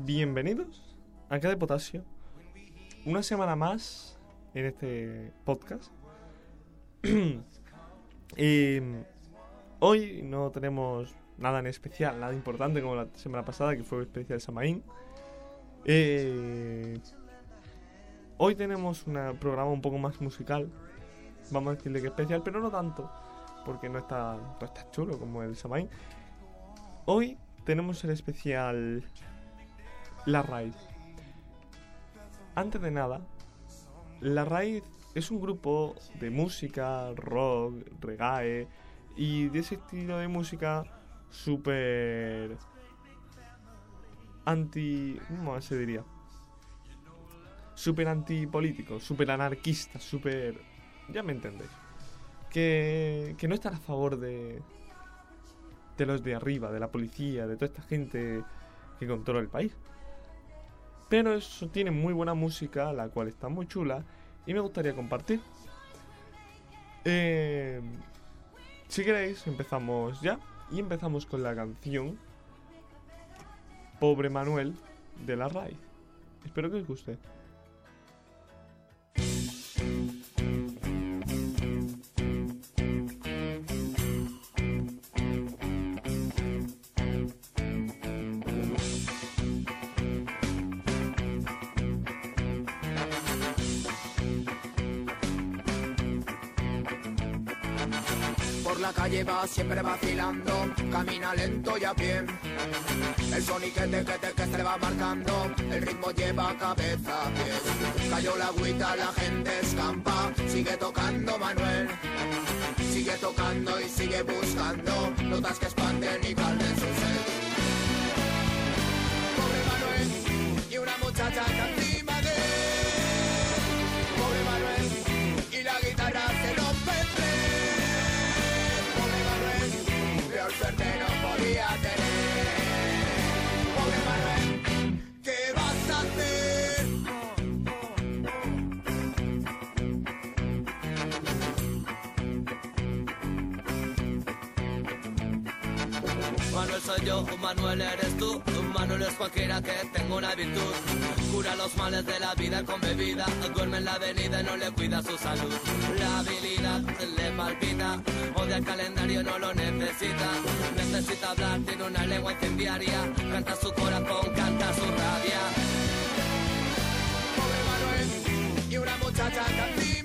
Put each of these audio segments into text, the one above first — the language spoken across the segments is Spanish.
Bienvenidos a Cada Potasio. Una semana más en este podcast. y hoy no tenemos nada en especial, nada importante como la semana pasada, que fue especial Samaín. Eh, hoy tenemos un programa un poco más musical. Vamos a decirle que especial, pero no tanto, porque no está, no está chulo como el Samaín. Hoy tenemos el especial La Raíz. Antes de nada, La Raíz es un grupo de música, rock, reggae y de ese estilo de música súper anti... ¿Cómo se diría? Súper antipolítico, súper anarquista, súper... Ya me entendéis. Que, que no están a favor de, de los de arriba, de la policía, de toda esta gente que controla el país. Pero eso tiene muy buena música, la cual está muy chula y me gustaría compartir. Eh, si queréis, empezamos ya y empezamos con la canción Pobre Manuel de la RAI. Espero que os guste. Lleva siempre vacilando, camina lento y a pie. El soniquete que te que se le va marcando, el ritmo lleva cabeza a pie. Cayó la agüita, la gente escampa, sigue tocando Manuel. Sigue tocando y sigue buscando notas que expanden y calden su sed. Pobre Manuel y una muchacha Manuel soy yo, Manuel eres tú. Manuel es cualquiera que tenga una virtud. Cura los males de la vida con bebida. Duerme en la avenida y no le cuida su salud. La habilidad le palpita. Odia el calendario, no lo necesita. Necesita hablar, tiene una lengua incendiaria. Canta su corazón, canta su rabia. Pobre Manuel y una muchacha que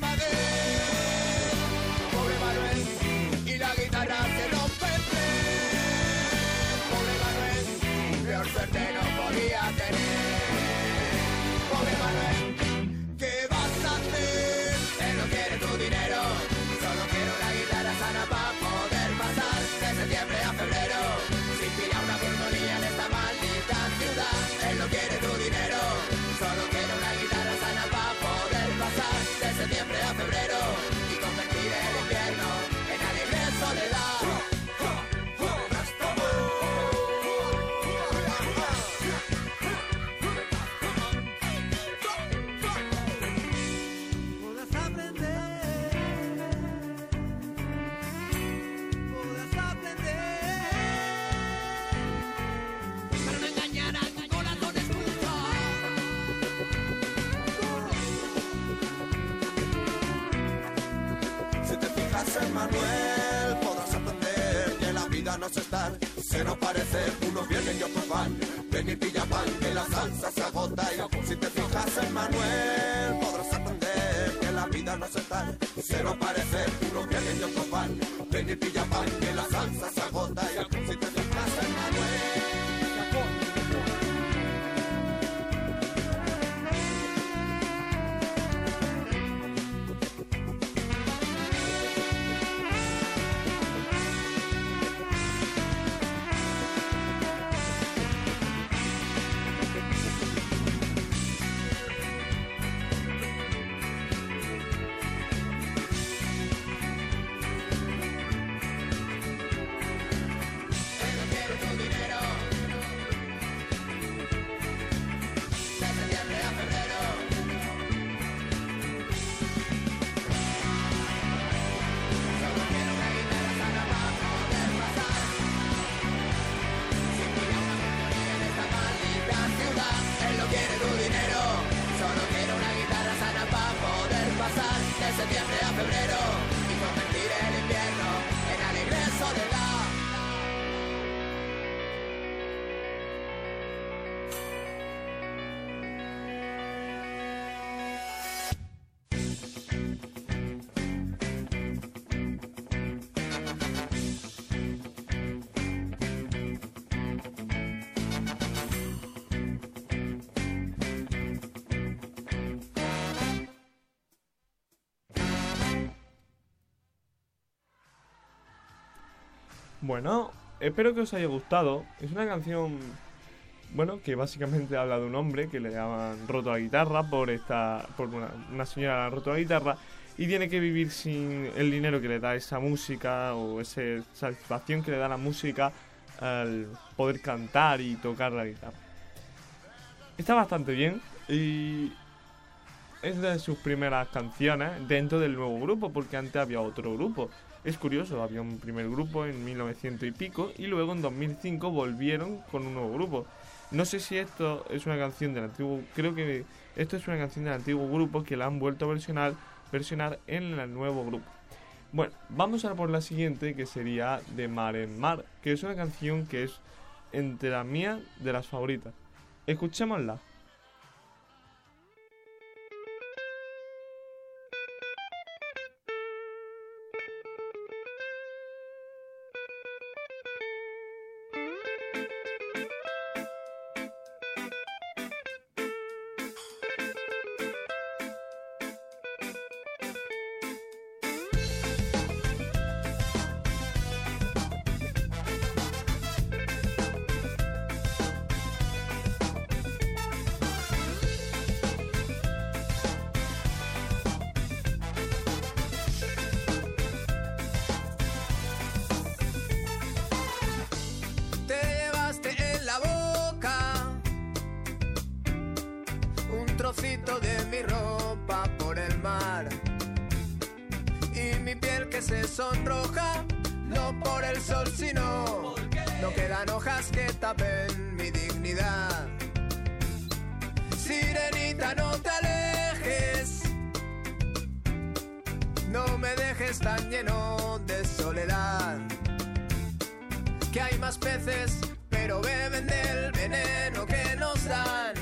Bueno, espero que os haya gustado. Es una canción, bueno, que básicamente habla de un hombre que le han roto la guitarra por esta, por una, una señora le ha roto la guitarra y tiene que vivir sin el dinero que le da esa música o esa satisfacción que le da la música al poder cantar y tocar la guitarra. Está bastante bien y es de sus primeras canciones dentro del nuevo grupo, porque antes había otro grupo. Es curioso, había un primer grupo en 1900 y pico y luego en 2005 volvieron con un nuevo grupo. No sé si esto es una canción del antiguo, creo que esto es una canción del antiguo grupo que la han vuelto a versionar, versionar en el nuevo grupo. Bueno, vamos a por la siguiente que sería De Mar en Mar, que es una canción que es entre la mía de las favoritas. Escuchémosla. Trocito de mi ropa por el mar. Y mi piel que se sonroja no por el sol sino no quedan hojas que tapen mi dignidad. Sirenita no te alejes. No me dejes tan lleno de soledad. Que hay más peces, pero beben del veneno que nos dan,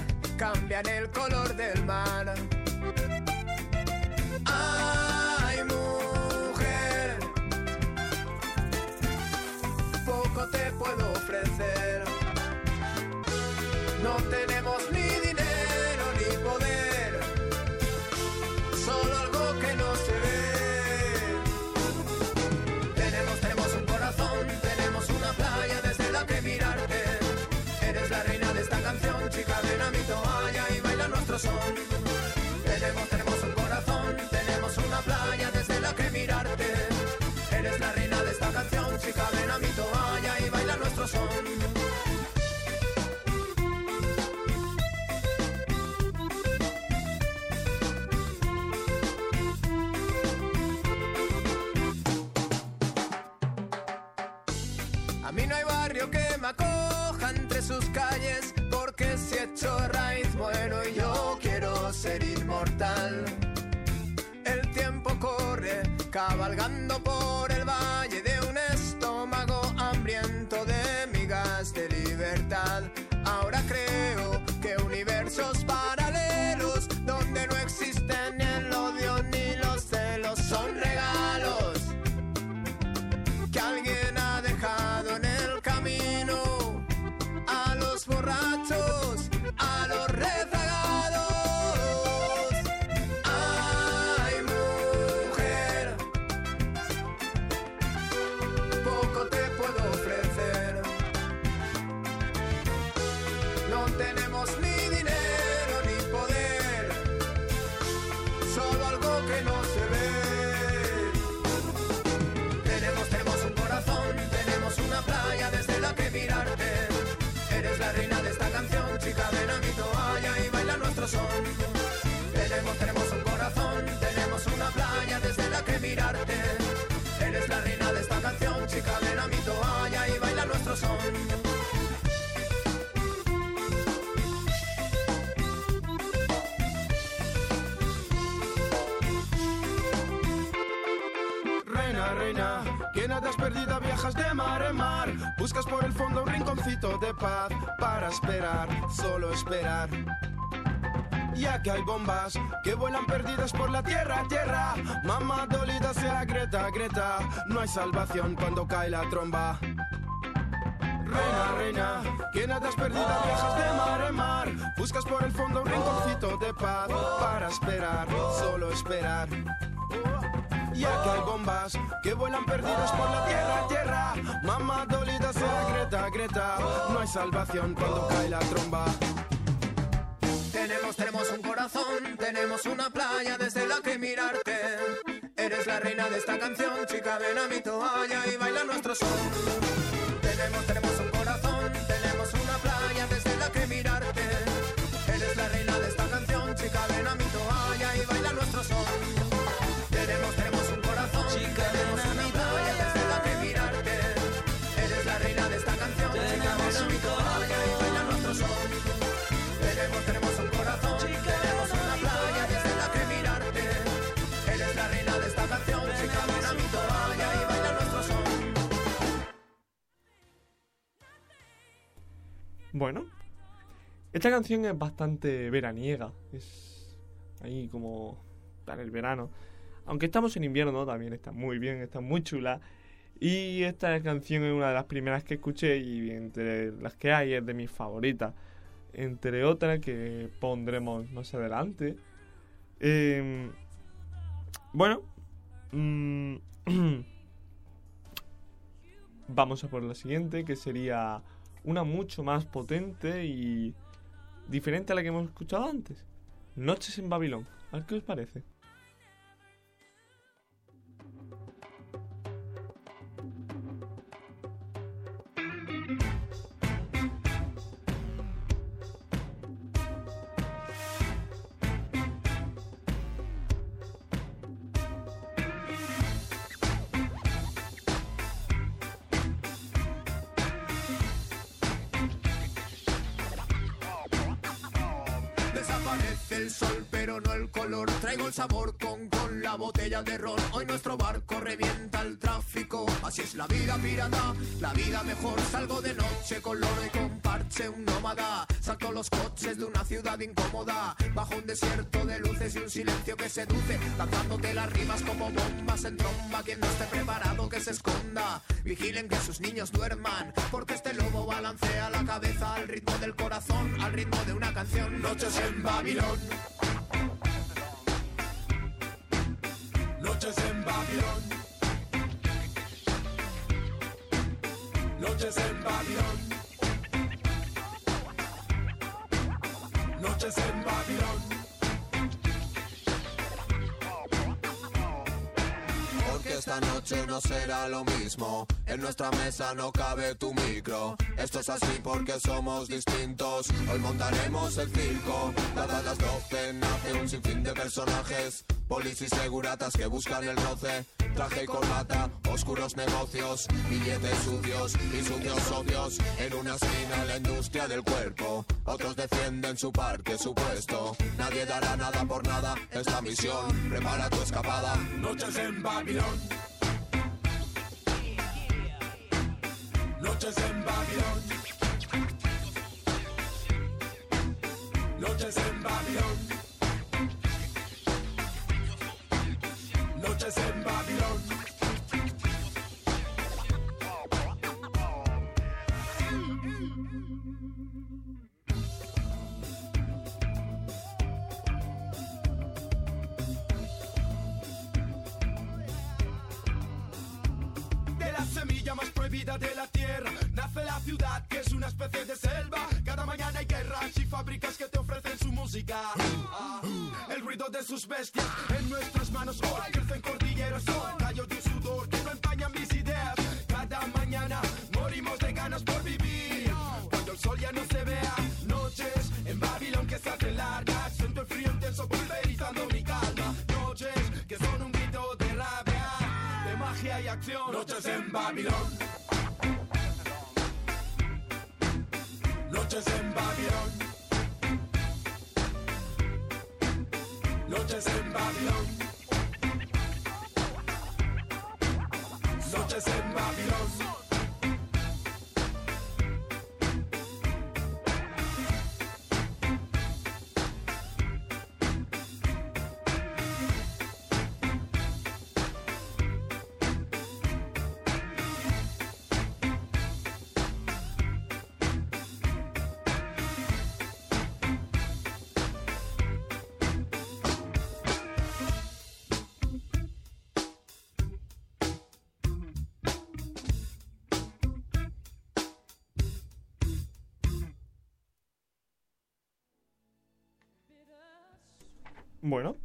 cambian el color del mar. La reina de esta canción, chica, ven a mi toalla y baila nuestro son. Tenemos, cabalgando por nada es perdida, viajas de mar en mar. Buscas por el fondo un rinconcito de paz para esperar, solo esperar. Ya que hay bombas que vuelan perdidas por la tierra, tierra. Mamá dolida sea Greta, Greta. No hay salvación cuando cae la tromba. Reina, reina, que nada es perdida, viajas de mar en mar. Buscas por el fondo un rinconcito de paz para esperar, solo esperar. Ya que hay bombas que vuelan perdidas por la tierra, tierra. Mamá dolida sea Greta, Greta. No hay salvación cuando cae la tromba. Tenemos, tenemos un corazón, tenemos una playa desde la que mirarte. Eres la reina de esta canción, chica, ven a mi toalla y baila nuestro son. Tenemos, tenemos Bueno, esta canción es bastante veraniega. Es ahí como para el verano. Aunque estamos en invierno, también está muy bien, está muy chula. Y esta canción es una de las primeras que escuché y entre las que hay es de mis favoritas. Entre otras que pondremos más adelante. Em, bueno, mm, vamos a por la siguiente, que sería una mucho más potente y diferente a la que hemos escuchado antes. Noches en Babilón. ¿A qué os parece? Desaparece el sol, pero no el color. Traigo el sabor con, con la botella de ron. Hoy nuestro barco revienta el tráfico. Así es la vida pirata, la vida mejor. Salgo de noche con loro y con parche, un nómada. Salto los coches de una ciudad incómoda. Bajo un desierto de luces y un silencio que seduce. Lanzándote las rimas como bombas en tromba. Quien no esté preparado que se esconda. Vigilen que sus niños duerman. Porque este lobo balancea la cabeza al ritmo del corazón. Al ritmo de una canción. Noches en Babilón. No será lo mismo. En nuestra mesa no cabe tu micro. Esto es así porque somos distintos. Hoy montaremos el circo. Dadas las 12 nace un sinfín de personajes. Polis y seguratas que buscan el roce. Traje y corbata, oscuros negocios, billetes sucios y sucios socios. En una esquina la industria del cuerpo. Otros defienden su parque, su puesto. Nadie dará nada por nada. Es la misión. Prepara tu escapada. Noches en Babilón. Noches en Babilón. Noches en Babilón. Ruido Noches en Babilón. Bueno,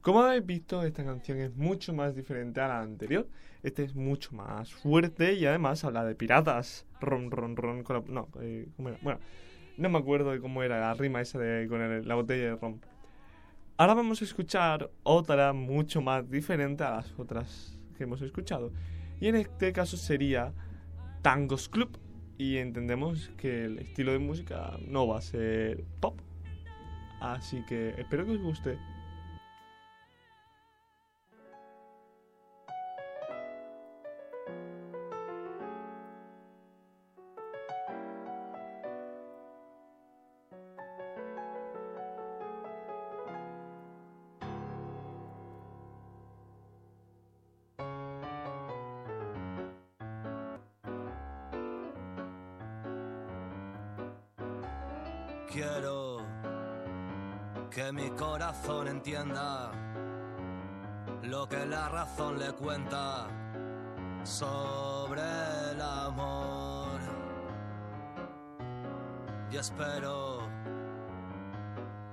como habéis visto, esta canción es mucho más diferente a la anterior. Este es mucho más fuerte y además habla de piratas. Ron, ron, ron. Con la- no, eh, ¿cómo era? Bueno, no me acuerdo de cómo era la rima esa de, con la botella de ron. Ahora vamos a escuchar otra mucho más diferente a las otras que hemos escuchado. Y en este caso sería Tangos Club. Y entendemos que el estilo de música no va a ser pop. Así que espero que os guste. Que la razón le cuenta sobre el amor. Y espero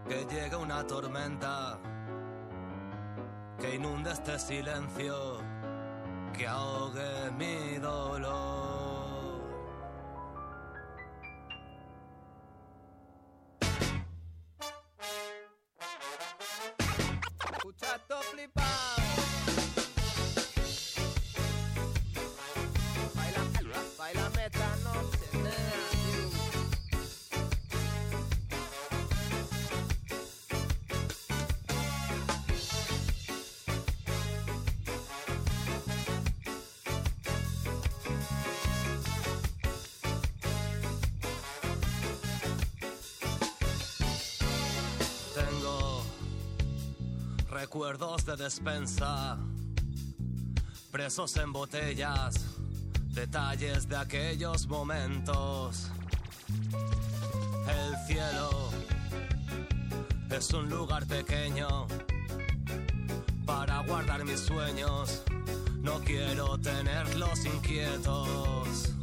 que llegue una tormenta que inunde este silencio, que ahogue mi dolor. Recuerdos de despensa, presos en botellas, detalles de aquellos momentos. El cielo es un lugar pequeño para guardar mis sueños. No quiero tenerlos inquietos.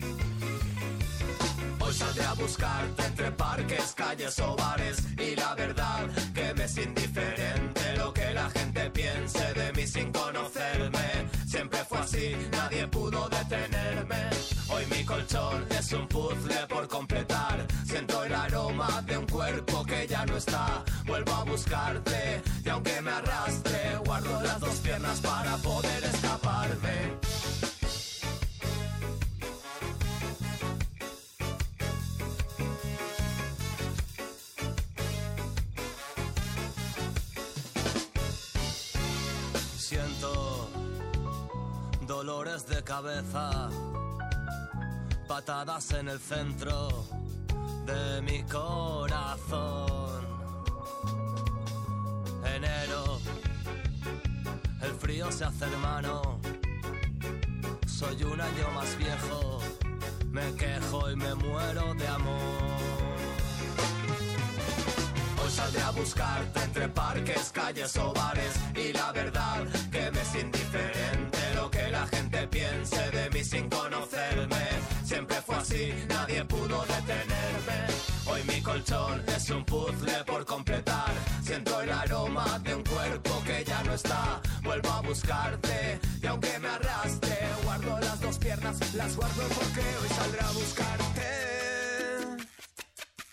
Hoy saldré a buscarte entre parques, calles o bares y la verdad que me es indiferente lo que la gente piense de mí sin conocerme. Siempre fue así, nadie pudo detenerme. Hoy mi colchón es un puzzle por completar. Siento el aroma de un cuerpo que ya no está. Vuelvo a buscarte y aunque me arrastre, guardo las dos piernas para poder escaparme. Dolores de cabeza, patadas en el centro de mi corazón. Enero, el frío se hace hermano, soy un año más viejo, me quejo y me muero de amor. Saldré a buscarte entre parques, calles o bares y la verdad que me es indiferente lo que la gente piense de mí sin conocerme. Siempre fue así, nadie pudo detenerme. Hoy mi colchón es un puzzle por completar. Siento el aroma de un cuerpo que ya no está. Vuelvo a buscarte y aunque me arrastre, guardo las dos piernas, las guardo porque hoy saldré a buscarte.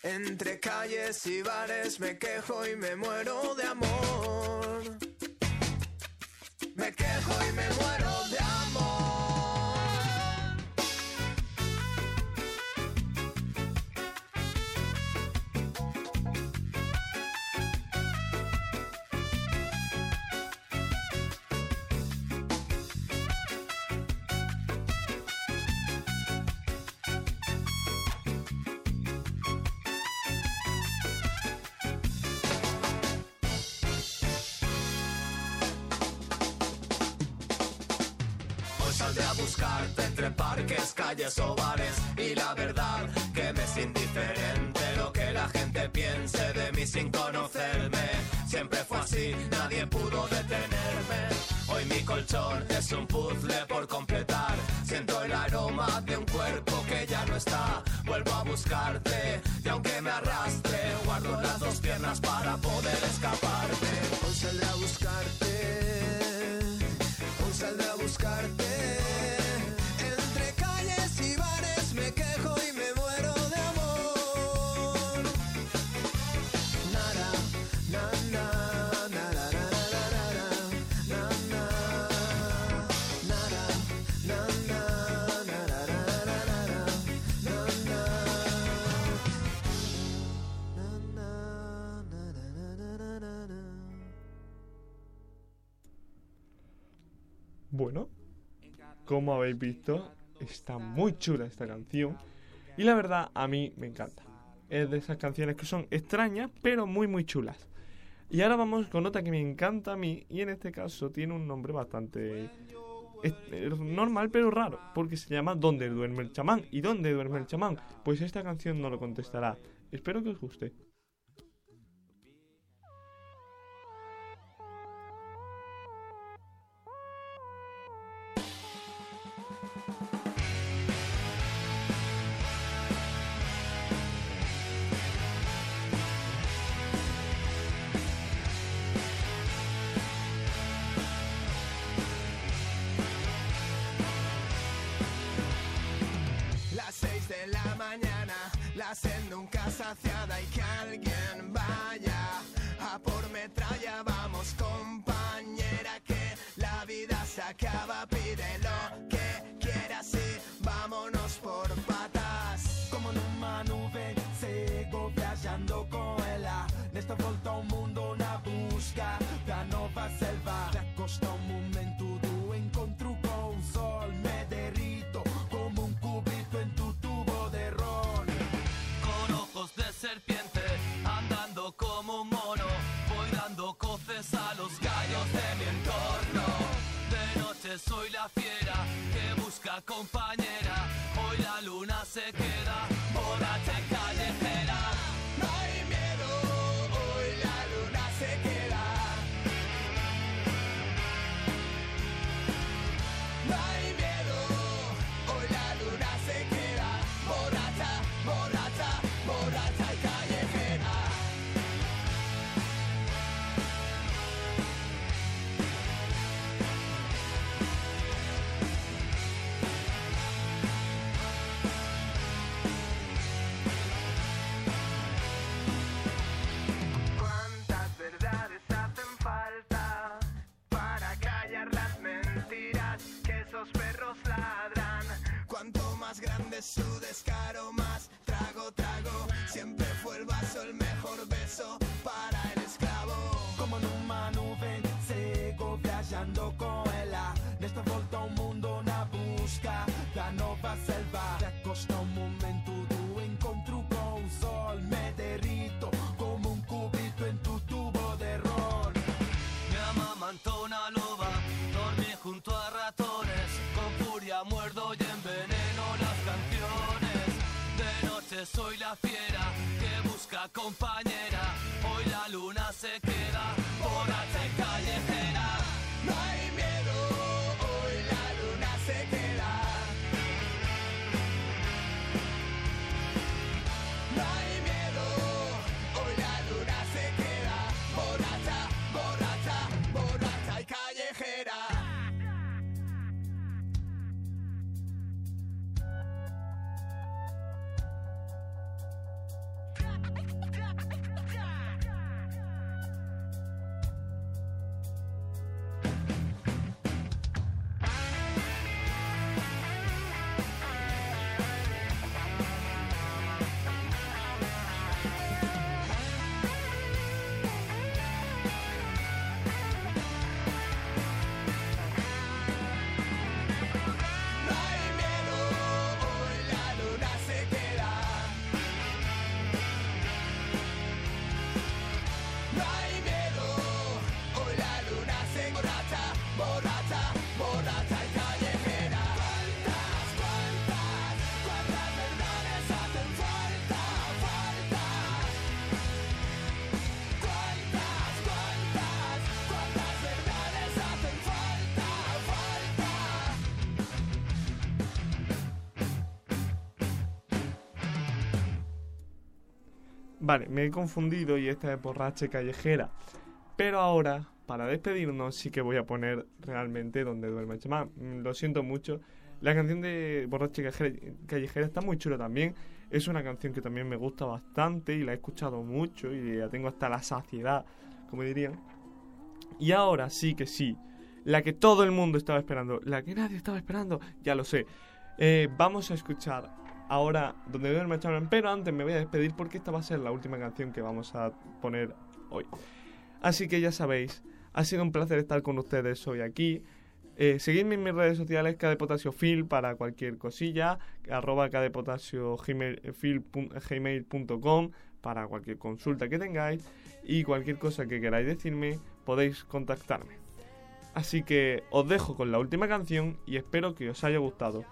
Entre calles y bares me quejo y me muero de amor. Me quejo y me muero verdad que me es indiferente lo que la gente piense de mí sin conocerme. Siempre fue así, nadie pudo detenerme. Hoy mi colchón es un puzzle por completar. Siento el aroma de un cuerpo que ya no está. Vuelvo a buscarte y aunque me arrastre, guardo las dos piernas para poder escaparte. como habéis visto, está muy chula esta canción. Y la verdad, a mí me encanta. Es de esas canciones que son extrañas, pero muy, muy chulas. Y ahora vamos con otra que me encanta a mí, y en este caso tiene un nombre bastante normal pero raro, porque se llama ¿Dónde duerme el chamán? ¿Y dónde duerme el chamán? Pues esta canción no lo contestará. Espero que os guste. de la mañana, la sed nunca saciada y que alguien va soy la fiera que busca compañera. Hoy la luna se queda. su descaro. soy la fiera que busca compañera. Hoy la luna. Vale, me he confundido y esta es borrache callejera. Pero ahora, para despedirnos, sí que voy a poner realmente donde duerme Chema. Mm, lo siento mucho. La canción de Borrache Callejera está muy chula también. Es una canción que también me gusta bastante y la he escuchado mucho y la tengo hasta la saciedad, como dirían. Y ahora sí que sí, la que todo el mundo estaba esperando, la que nadie estaba esperando, ya lo sé. Eh, vamos a escuchar ahora Donde duerme Chamberlain, pero antes me voy a despedir porque esta va a ser la última canción que vamos a poner hoy. Así que ya sabéis, ha sido un placer estar con ustedes hoy aquí. Eh, seguidme en mis redes sociales, cadepotasiofil para cualquier cosilla, arroba cadepotasiogmail.com para cualquier consulta que tengáis y cualquier cosa que queráis decirme, podéis contactarme. Así que os dejo con la última canción y espero que os haya gustado.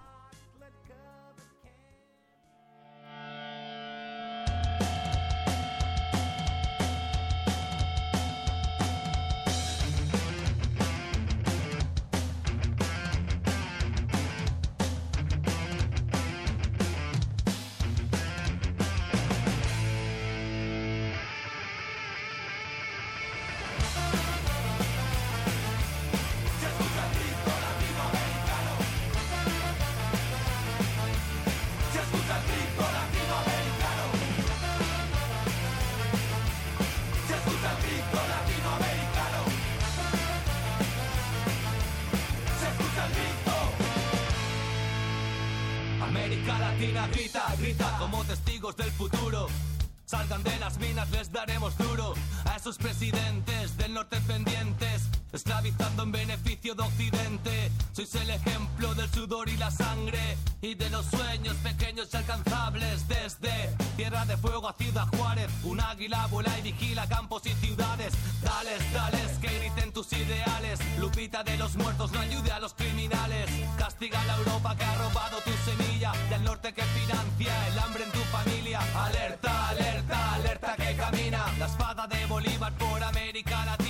En beneficio de Occidente. Sois el ejemplo del sudor y la sangre y de los sueños pequeños y alcanzables. Desde Tierra de Fuego a Ciudad Juárez, un águila vuela y vigila campos y ciudades. Dales, dales, que griten tus ideales. Lupita de los muertos no ayude a los criminales. Castiga a la Europa que ha robado tu semilla y al norte que financia el hambre en tu familia. Alerta, alerta, alerta que camina. La espada de Bolívar por América Latina.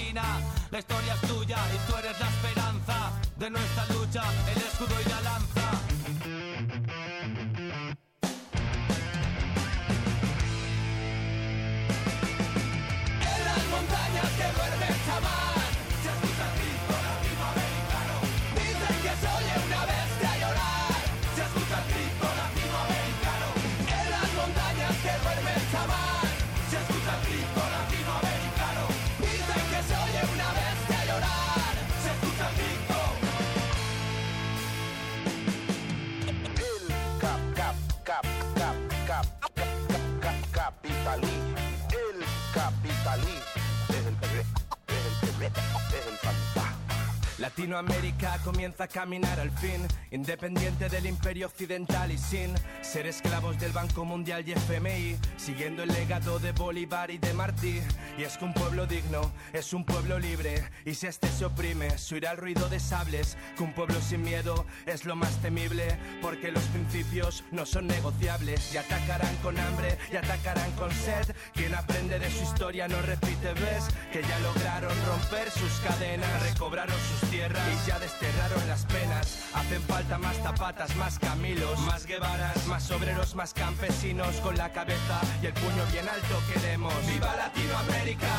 La historia es tuya y tú eres la esperanza de nuestra lucha, el escudo y la Latinoamérica comienza a caminar al fin, independiente del imperio occidental y sin ser esclavos del Banco Mundial y FMI, siguiendo el legado de Bolívar y de Martí. Y es que un pueblo digno es un pueblo libre, y si este se oprime, se oirá el ruido de sables, que un pueblo sin miedo es lo más temible, porque los principios no son negociables, y atacarán con hambre, y atacarán con sed. Quien aprende de su historia no repite, ves, que ya lograron romper sus cadenas, recobraron sus tierras y ya desterraron las penas. Hacen falta más zapatas, más camilos, más guevaras, más obreros, más campesinos con la cabeza y el puño bien alto queremos. ¡Viva Latinoamérica!